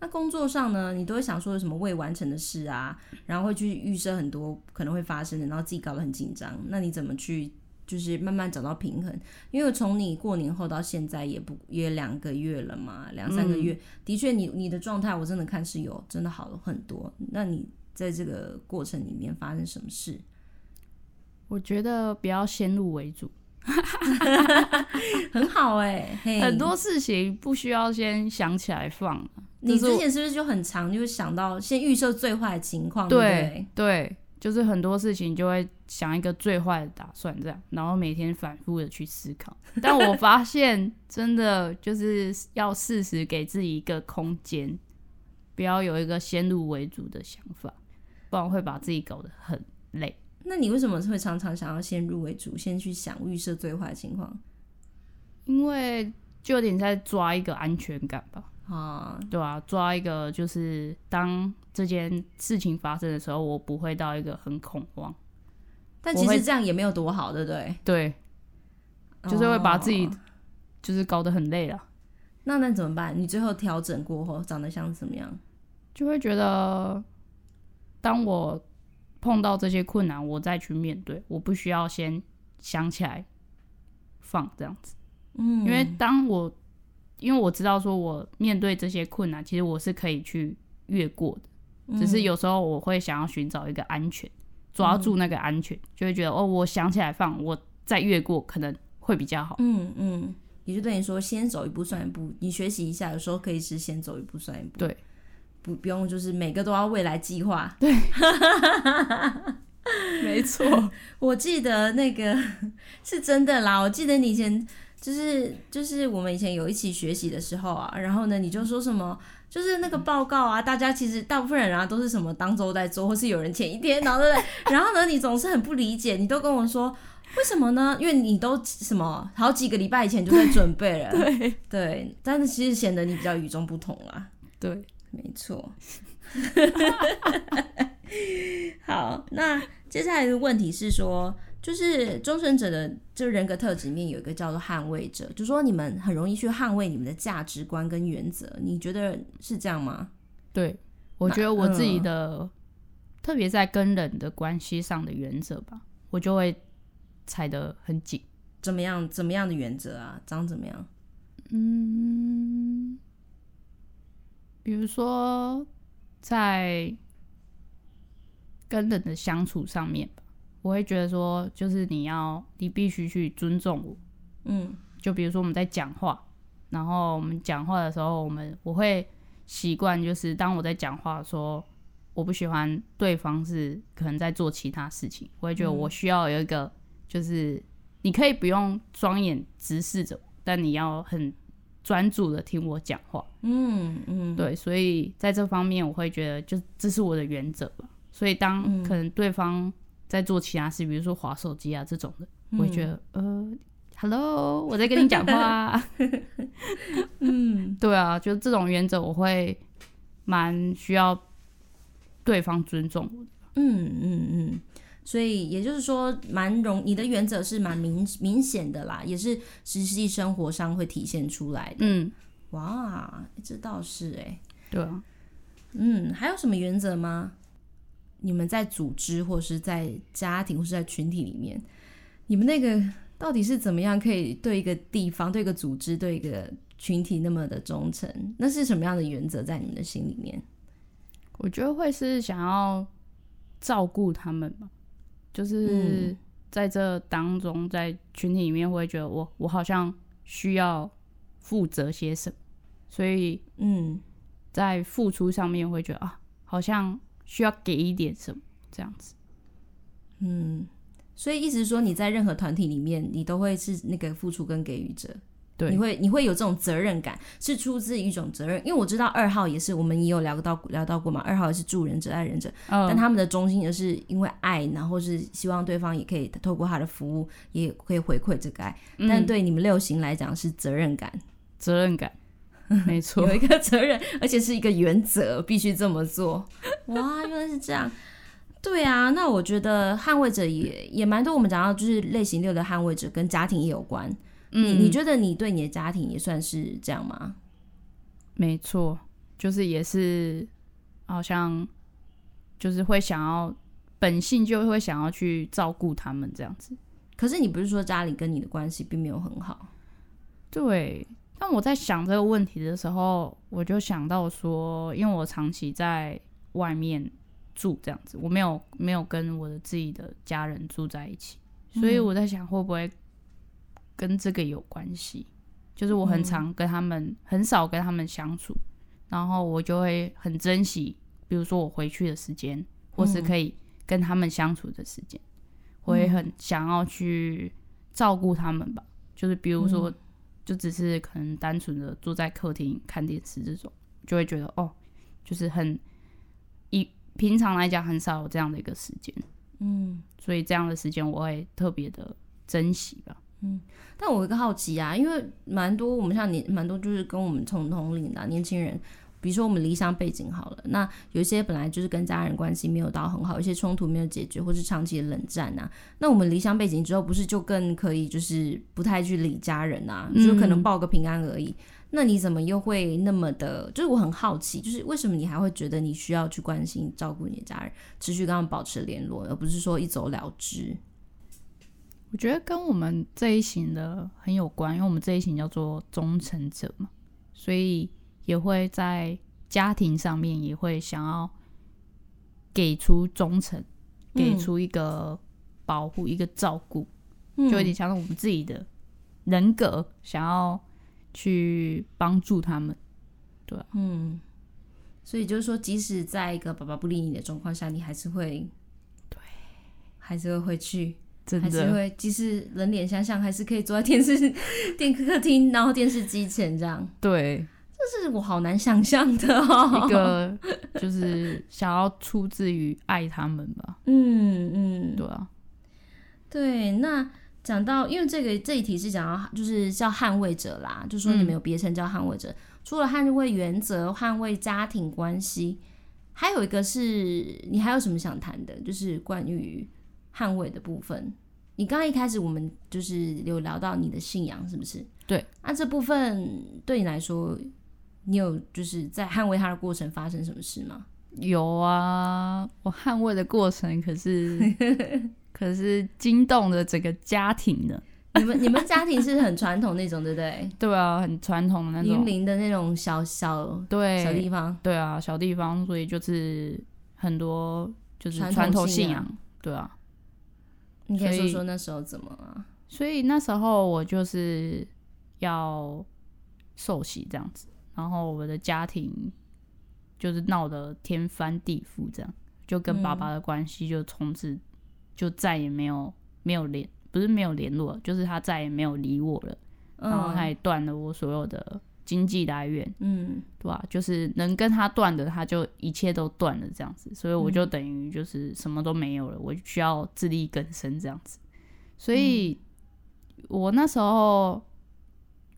Speaker 1: 那工作上呢，你都会想说有什么未完成的事啊，然后会去预设很多可能会发生的，然后自己搞得很紧张。那你怎么去，就是慢慢找到平衡？因为从你过年后到现在也不也两个月了嘛，两三个月，嗯、的确你你的状态我真的看是有真的好了很多。那你在这个过程里面发生什么事？
Speaker 2: 我觉得不要先入为主。(laughs)
Speaker 1: 很好哎、欸，
Speaker 2: 很多事情不需要先想起来放。
Speaker 1: 你之前是不是就很常就会想到先预设最坏的情况？对对，
Speaker 2: 对，就是很多事情就会想一个最坏的打算，这样，然后每天反复的去思考。但我发现，真的就是要适时给自己一个空间，不要有一个先入为主的想法，不然会把自己搞得很累。
Speaker 1: 那你为什么会常常想要先入为主，先去想预设最坏的情况？
Speaker 2: 因为就有点在抓一个安全感吧。啊，对啊，抓一个就是当这件事情发生的时候，我不会到一个很恐慌。
Speaker 1: 但其实这样也没有多好，对不对？
Speaker 2: 对，就是会把自己就是搞得很累了。
Speaker 1: 那那怎么办？你最后调整过后长得像什么样？
Speaker 2: 就会觉得，当我碰到这些困难，我再去面对，我不需要先想起来放这样子。嗯，因为当我。因为我知道，说我面对这些困难，其实我是可以去越过的。只是有时候我会想要寻找一个安全，抓住那个安全，就会觉得哦，我想起来放，我再越过可能会比较好。
Speaker 1: 嗯嗯，也就等于说，先走一步算一步。你学习一下，有时候可以是先走一步算一步。
Speaker 2: 对，
Speaker 1: 不不用就是每个都要未来计划。
Speaker 2: 对，(laughs) 没错。
Speaker 1: 我记得那个是真的啦，我记得你以前就是就是我们以前有一起学习的时候啊，然后呢你就说什么。就是那个报告啊，大家其实大部分人啊都是什么当周在做，或是有人前一天，然后对不对？然后呢，你总是很不理解，你都跟我说为什么呢？因为你都什么好几个礼拜以前就在准备了，
Speaker 2: 对
Speaker 1: 对。但是其实显得你比较与众不同啦，
Speaker 2: 对，
Speaker 1: 没错。(laughs) 好，那接下来的问题是说。就是终身者的就人格特质里面有一个叫做捍卫者，就说你们很容易去捍卫你们的价值观跟原则，你觉得是这样吗？
Speaker 2: 对，我觉得我自己的、嗯、特别在跟人的关系上的原则吧，我就会踩得很紧。
Speaker 1: 怎么样？怎么样的原则啊？长怎么样？
Speaker 2: 嗯，比如说在跟人的相处上面吧。我会觉得说，就是你要，你必须去尊重我，
Speaker 1: 嗯，
Speaker 2: 就比如说我们在讲话，然后我们讲话的时候，我们我会习惯，就是当我在讲话说我不喜欢对方是可能在做其他事情，我会觉得我需要有一个，就是你可以不用双眼直视着我，但你要很专注的听我讲话，
Speaker 1: 嗯嗯，
Speaker 2: 对，所以在这方面我会觉得，就这是我的原则吧。所以当可能对方在做其他事，比如说划手机啊这种的，我会觉得、嗯、呃，Hello，我在跟你讲话。(laughs)
Speaker 1: 嗯，
Speaker 2: 对啊，就这种原则，我会蛮需要对方尊重我的。
Speaker 1: 嗯嗯嗯，所以也就是说，蛮容你的原则是蛮明明显的啦，也是实际生活上会体现出来的。
Speaker 2: 嗯，
Speaker 1: 哇，这倒是哎、欸。
Speaker 2: 对啊。
Speaker 1: 嗯，还有什么原则吗？你们在组织或是在家庭或是在群体里面，你们那个到底是怎么样可以对一个地方、对一个组织、对一个群体那么的忠诚？那是什么样的原则在你们的心里面？
Speaker 2: 我觉得会是想要照顾他们吧，就是在这当中，在群体里面会觉得我我好像需要负责些什么，所以嗯，在付出上面会觉得啊，好像。需要给一点什么这样子，
Speaker 1: 嗯，所以意思是说你在任何团体里面，你都会是那个付出跟给予者，
Speaker 2: 对，
Speaker 1: 你会你会有这种责任感，是出自一种责任。因为我知道二号也是，我们也有聊到聊到过嘛，二号也是助人者、爱人者，嗯，但他们的中心也是因为爱，然后是希望对方也可以透过他的服务，也可以回馈这个爱。嗯，但对你们六型来讲是责任感，
Speaker 2: 责任感。(laughs) 没错，
Speaker 1: 有一个责任，而且是一个原则，必须这么做。(laughs) 哇，原来是这样。对啊，那我觉得捍卫者也也蛮多。我们讲到就是类型六的捍卫者跟家庭也有关。嗯，你你觉得你对你的家庭也算是这样吗？
Speaker 2: 没错，就是也是，好像就是会想要本性就会想要去照顾他们这样子。
Speaker 1: 可是你不是说家里跟你的关系并没有很好？
Speaker 2: 对。但我在想这个问题的时候，我就想到说，因为我长期在外面住这样子，我没有没有跟我的自己的家人住在一起，所以我在想会不会跟这个有关系？就是我很常跟他们，很少跟他们相处，然后我就会很珍惜，比如说我回去的时间，或是可以跟他们相处的时间，我也很想要去照顾他们吧，就是比如说。就只是可能单纯的坐在客厅看电视这种，就会觉得哦，就是很以平常来讲很少有这样的一个时间，
Speaker 1: 嗯，
Speaker 2: 所以这样的时间我会特别的珍惜吧，
Speaker 1: 嗯。但我有一个好奇啊，因为蛮多我们像年蛮多就是跟我们同同龄的年轻人。比如说我们离乡背景好了，那有些本来就是跟家人关系没有到很好，有些冲突没有解决，或是长期的冷战呐、啊。那我们离乡背景之后，不是就更可以就是不太去理家人呐、啊，就可能报个平安而已、嗯。那你怎么又会那么的？就是我很好奇，就是为什么你还会觉得你需要去关心照顾你的家人，持续跟他们保持联络，而不是说一走了之？
Speaker 2: 我觉得跟我们这一型的很有关，因为我们这一型叫做忠诚者嘛，所以。也会在家庭上面也会想要给出忠诚，给出一个保护、嗯、一个照顾，就有点像我们自己的人格，想要去帮助他们，对，
Speaker 1: 嗯，所以就是说，即使在一个爸爸不理你的状况下，你还是会，
Speaker 2: 对，
Speaker 1: 还是会回去，
Speaker 2: 真的
Speaker 1: 还是会，即使人脸相像，还是可以坐在电视 (laughs) 电客厅，然后电视机前这样。
Speaker 2: 对，
Speaker 1: 这是我好难想象的哦。
Speaker 2: 一个就是想要出自于爱他们吧。(laughs)
Speaker 1: 嗯嗯，
Speaker 2: 对啊，
Speaker 1: 对，那。讲到，因为这个这一题是讲到，就是叫捍卫者啦，就说你们有别称叫捍卫者。嗯、除了捍卫原则、捍卫家庭关系，还有一个是你还有什么想谈的？就是关于捍卫的部分。你刚刚一开始我们就是有聊到你的信仰，是不是？
Speaker 2: 对。
Speaker 1: 那这部分对你来说，你有就是在捍卫它的过程发生什么事吗？
Speaker 2: 有啊，我捍卫的过程可是。(laughs) 可是惊动了整个家庭的。
Speaker 1: 你们你们家庭是很传统那种，对不对？(laughs)
Speaker 2: 对啊，很传统的那种，
Speaker 1: 云林的那种小小
Speaker 2: 对
Speaker 1: 小地方。
Speaker 2: 对啊，小地方，所以就是很多就是传统信仰。对啊，
Speaker 1: 你可以说说那时候怎么了？
Speaker 2: 所以那时候我就是要受洗这样子，然后我的家庭就是闹得天翻地覆，这样就跟爸爸的关系就从此。就再也没有没有联，不是没有联络，就是他再也没有理我了，嗯、然后他也断了我所有的经济来源，嗯，对吧？就是能跟他断的，他就一切都断了这样子，所以我就等于就是什么都没有了，嗯、我需要自力更生这样子。所以，我那时候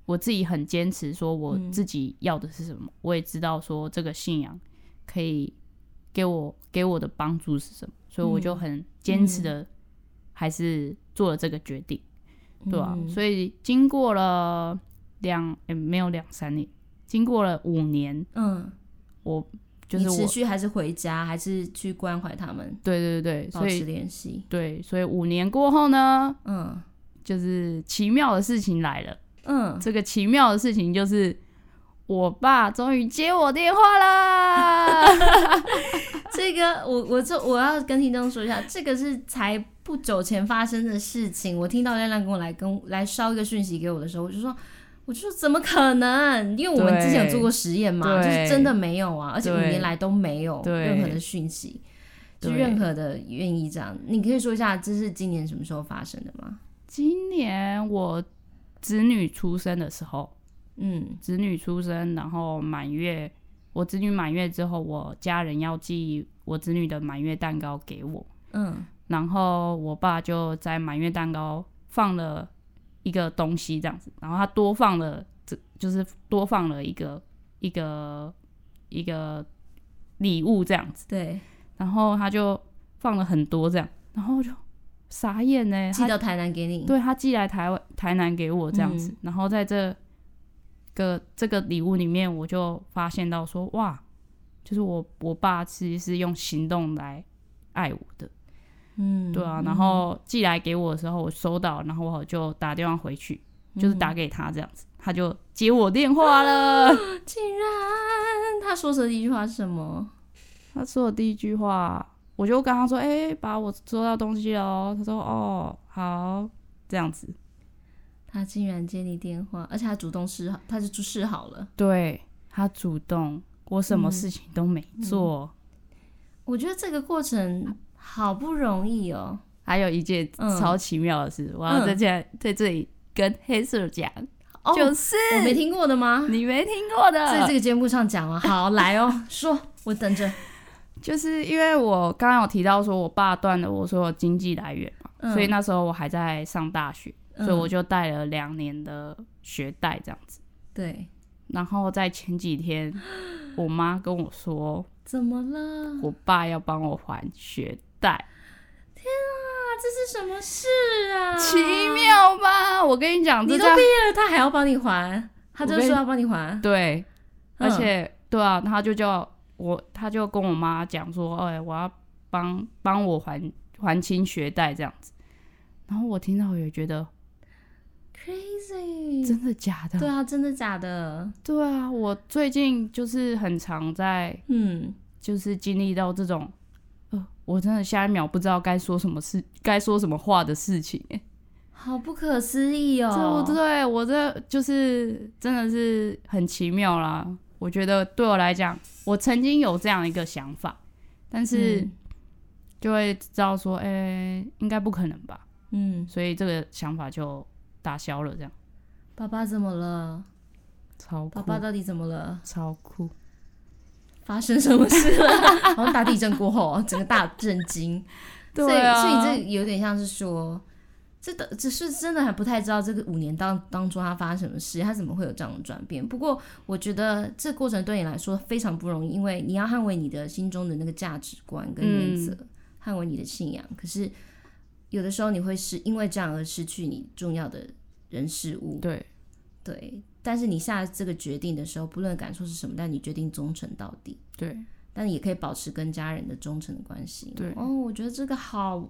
Speaker 2: 我自己很坚持，说我自己要的是什么，嗯、我也知道说这个信仰可以给我给我的帮助是什么。所以我就很坚持的，还是做了这个决定，嗯、对吧、所以经过了两、欸，没有两三年，经过了五年，嗯，我就是我
Speaker 1: 持续还是回家，还是去关怀他们？
Speaker 2: 对对对，
Speaker 1: 保持联系。
Speaker 2: 对，所以五年过后呢，嗯，就是奇妙的事情来了，嗯，这个奇妙的事情就是。我爸终于接我电话了。(laughs) (laughs)
Speaker 1: 这个我我就我要跟听众说一下，这个是才不久前发生的事情。我听到亮亮跟我来跟来捎一个讯息给我的时候，我就说，我就说怎么可能？因为我们之前有做过实验嘛，就是真的没有啊，而且五年来都没有任何的讯息，就任何的愿意这样。你可以说一下，这是今年什么时候发生的吗？
Speaker 2: 今年我子女出生的时候。嗯，子女出生，然后满月，我子女满月之后，我家人要寄我子女的满月蛋糕给我。嗯，然后我爸就在满月蛋糕放了一个东西，这样子，然后他多放了，这就是多放了一个一个一个礼物这样子。
Speaker 1: 对，
Speaker 2: 然后他就放了很多这样，然后就傻眼呢，
Speaker 1: 寄到台南给你。
Speaker 2: 对，他寄来台湾台南给我这样子，嗯、然后在这。个这个礼物里面，我就发现到说，哇，就是我我爸其实是用行动来爱我的，嗯，对啊。然后寄来给我的时候，我收到，然后我就打电话回去，就是打给他这样子，他就接我电话了。(gasps)
Speaker 1: 竟然，他说的第一句话是什么？
Speaker 2: 他说的第一句话，我就跟他说，哎，把我收到东西哦。他说，哦，好，这样子。
Speaker 1: 他竟然接你电话，而且他主动示好，他就示好了。
Speaker 2: 对，他主动，我什么事情都没做。嗯嗯、
Speaker 1: 我觉得这个过程好不容易哦。
Speaker 2: 还有一件超奇妙的事，嗯、我要在这在这里跟黑色讲，
Speaker 1: 嗯、
Speaker 2: 就是
Speaker 1: 我没听过的吗？
Speaker 2: 你没听过的，
Speaker 1: 在这个节目上讲了。好，来哦，(laughs) 说，我等着。
Speaker 2: 就是因为我刚刚有提到说我爸断了我所有经济来源嘛，嗯、所以那时候我还在上大学。所以我就带了两年的学贷，这样子。
Speaker 1: 对。
Speaker 2: 然后在前几天，我妈跟我说：“
Speaker 1: 怎么了？”
Speaker 2: 我爸要帮我还学贷。
Speaker 1: 天啊，这是什么事啊？
Speaker 2: 奇妙吧？我跟你讲，
Speaker 1: 你都毕业了，他还要帮你还？他就说要帮你还。
Speaker 2: 对。而且，嗯、对啊，他就叫我，他就跟我妈讲说：“哎，我要帮帮我还还清学贷这样子。”然后我听到也觉得。
Speaker 1: Crazy，
Speaker 2: 真的假的？
Speaker 1: 对啊，真的假的？
Speaker 2: 对啊，我最近就是很常在，嗯，就是经历到这种，呃，我真的下一秒不知道该说什么事，该说什么话的事情，哎，
Speaker 1: 好不可思议哦！
Speaker 2: 对不对？我这就是真的是很奇妙啦。我觉得对我来讲，我曾经有这样一个想法，但是就会知道说，哎、欸，应该不可能吧？嗯，所以这个想法就打消了。这样，
Speaker 1: 爸爸怎么了？
Speaker 2: 超！
Speaker 1: 爸爸到底怎么了？
Speaker 2: 超酷！
Speaker 1: 发生什么事了？(laughs) 好像大地震过后，整个大震惊。对啊，所以所以这有点像是说。这的只是真的还不太知道这个五年当当中他发生什么事，他怎么会有这样的转变？不过我觉得这过程对你来说非常不容易，因为你要捍卫你的心中的那个价值观跟原则，嗯、捍卫你的信仰。可是有的时候你会是因为这样而失去你重要的人事物。
Speaker 2: 对
Speaker 1: 对，但是你下这个决定的时候，不论感受是什么，但你决定忠诚到底。
Speaker 2: 对，
Speaker 1: 但你也可以保持跟家人的忠诚的关系。
Speaker 2: 对
Speaker 1: 哦，我觉得这个好。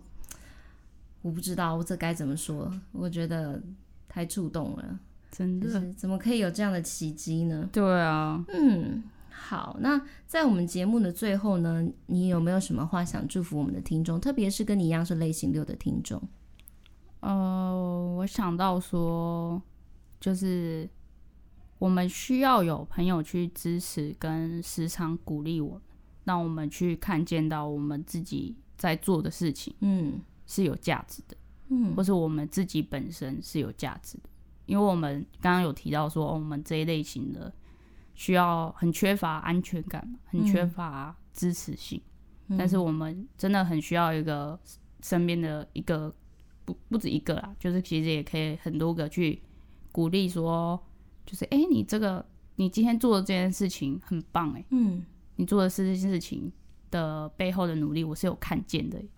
Speaker 1: 我不知道我这该怎么说，我觉得太触动了，
Speaker 2: 真的，
Speaker 1: 就是，怎么可以有这样的奇迹呢？
Speaker 2: 对啊，
Speaker 1: 嗯，好，那在我们节目的最后呢，你有没有什么话想祝福我们的听众，特别是跟你一样是类型六的听众？
Speaker 2: 呃，我想到说，就是我们需要有朋友去支持跟时常鼓励我们，让我们去看见到我们自己在做的事情，嗯。是有价值的，嗯，或是我们自己本身是有价值的，因为我们刚刚有提到说，哦，我们这一类型的需要很缺乏安全感，很缺乏支持性，嗯，但是我们真的很需要一个身边的一个不不止一个啦，就是其实也可以很多个去鼓励说，就是哎，欸，你这个你今天做的这件事情很棒，欸，嗯，你做的这件事情的背后的努力，我是有看见的，欸。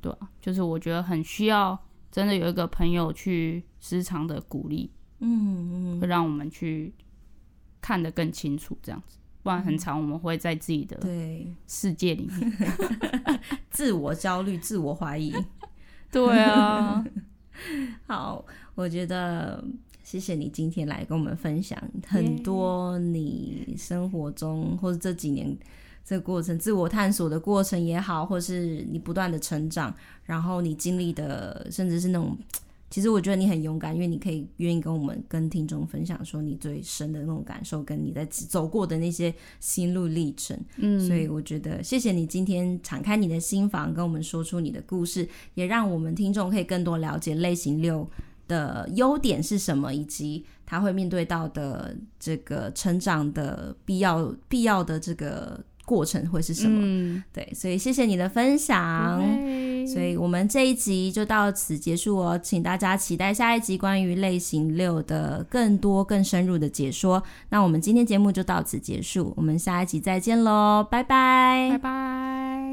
Speaker 2: 对，就是我觉得很需要，真的有一个朋友去时常的鼓励，嗯嗯，会让我们去看得更清楚，这样子，不然很长我们会在自己的世界里面，(laughs) (laughs)
Speaker 1: 自我焦虑、自我怀疑。(laughs)
Speaker 2: 对啊，
Speaker 1: 好，我觉得谢谢你今天来跟我们分享很多你生活中或者这几年。这个过程，自我探索的过程也好，或是你不断的成长，然后你经历的，甚至是那种，其实我觉得你很勇敢，因为你可以愿意跟我们、跟听众分享说你最深的那种感受，跟你在走过的那些心路历程。嗯，所以我觉得谢谢你今天敞开你的心房，跟我们说出你的故事，也让我们听众可以更多了解类型六的优点是什么以及他会面对到的这个成长的必要必要的这个过程会是什么。嗯。对所以谢谢你的分享。所以我们这一集就到此结束哦请大家期待下一集关于类型六的更多更深入的解说。那我们今天节目就到此结束我们下一集再见喽拜拜。
Speaker 2: 拜拜。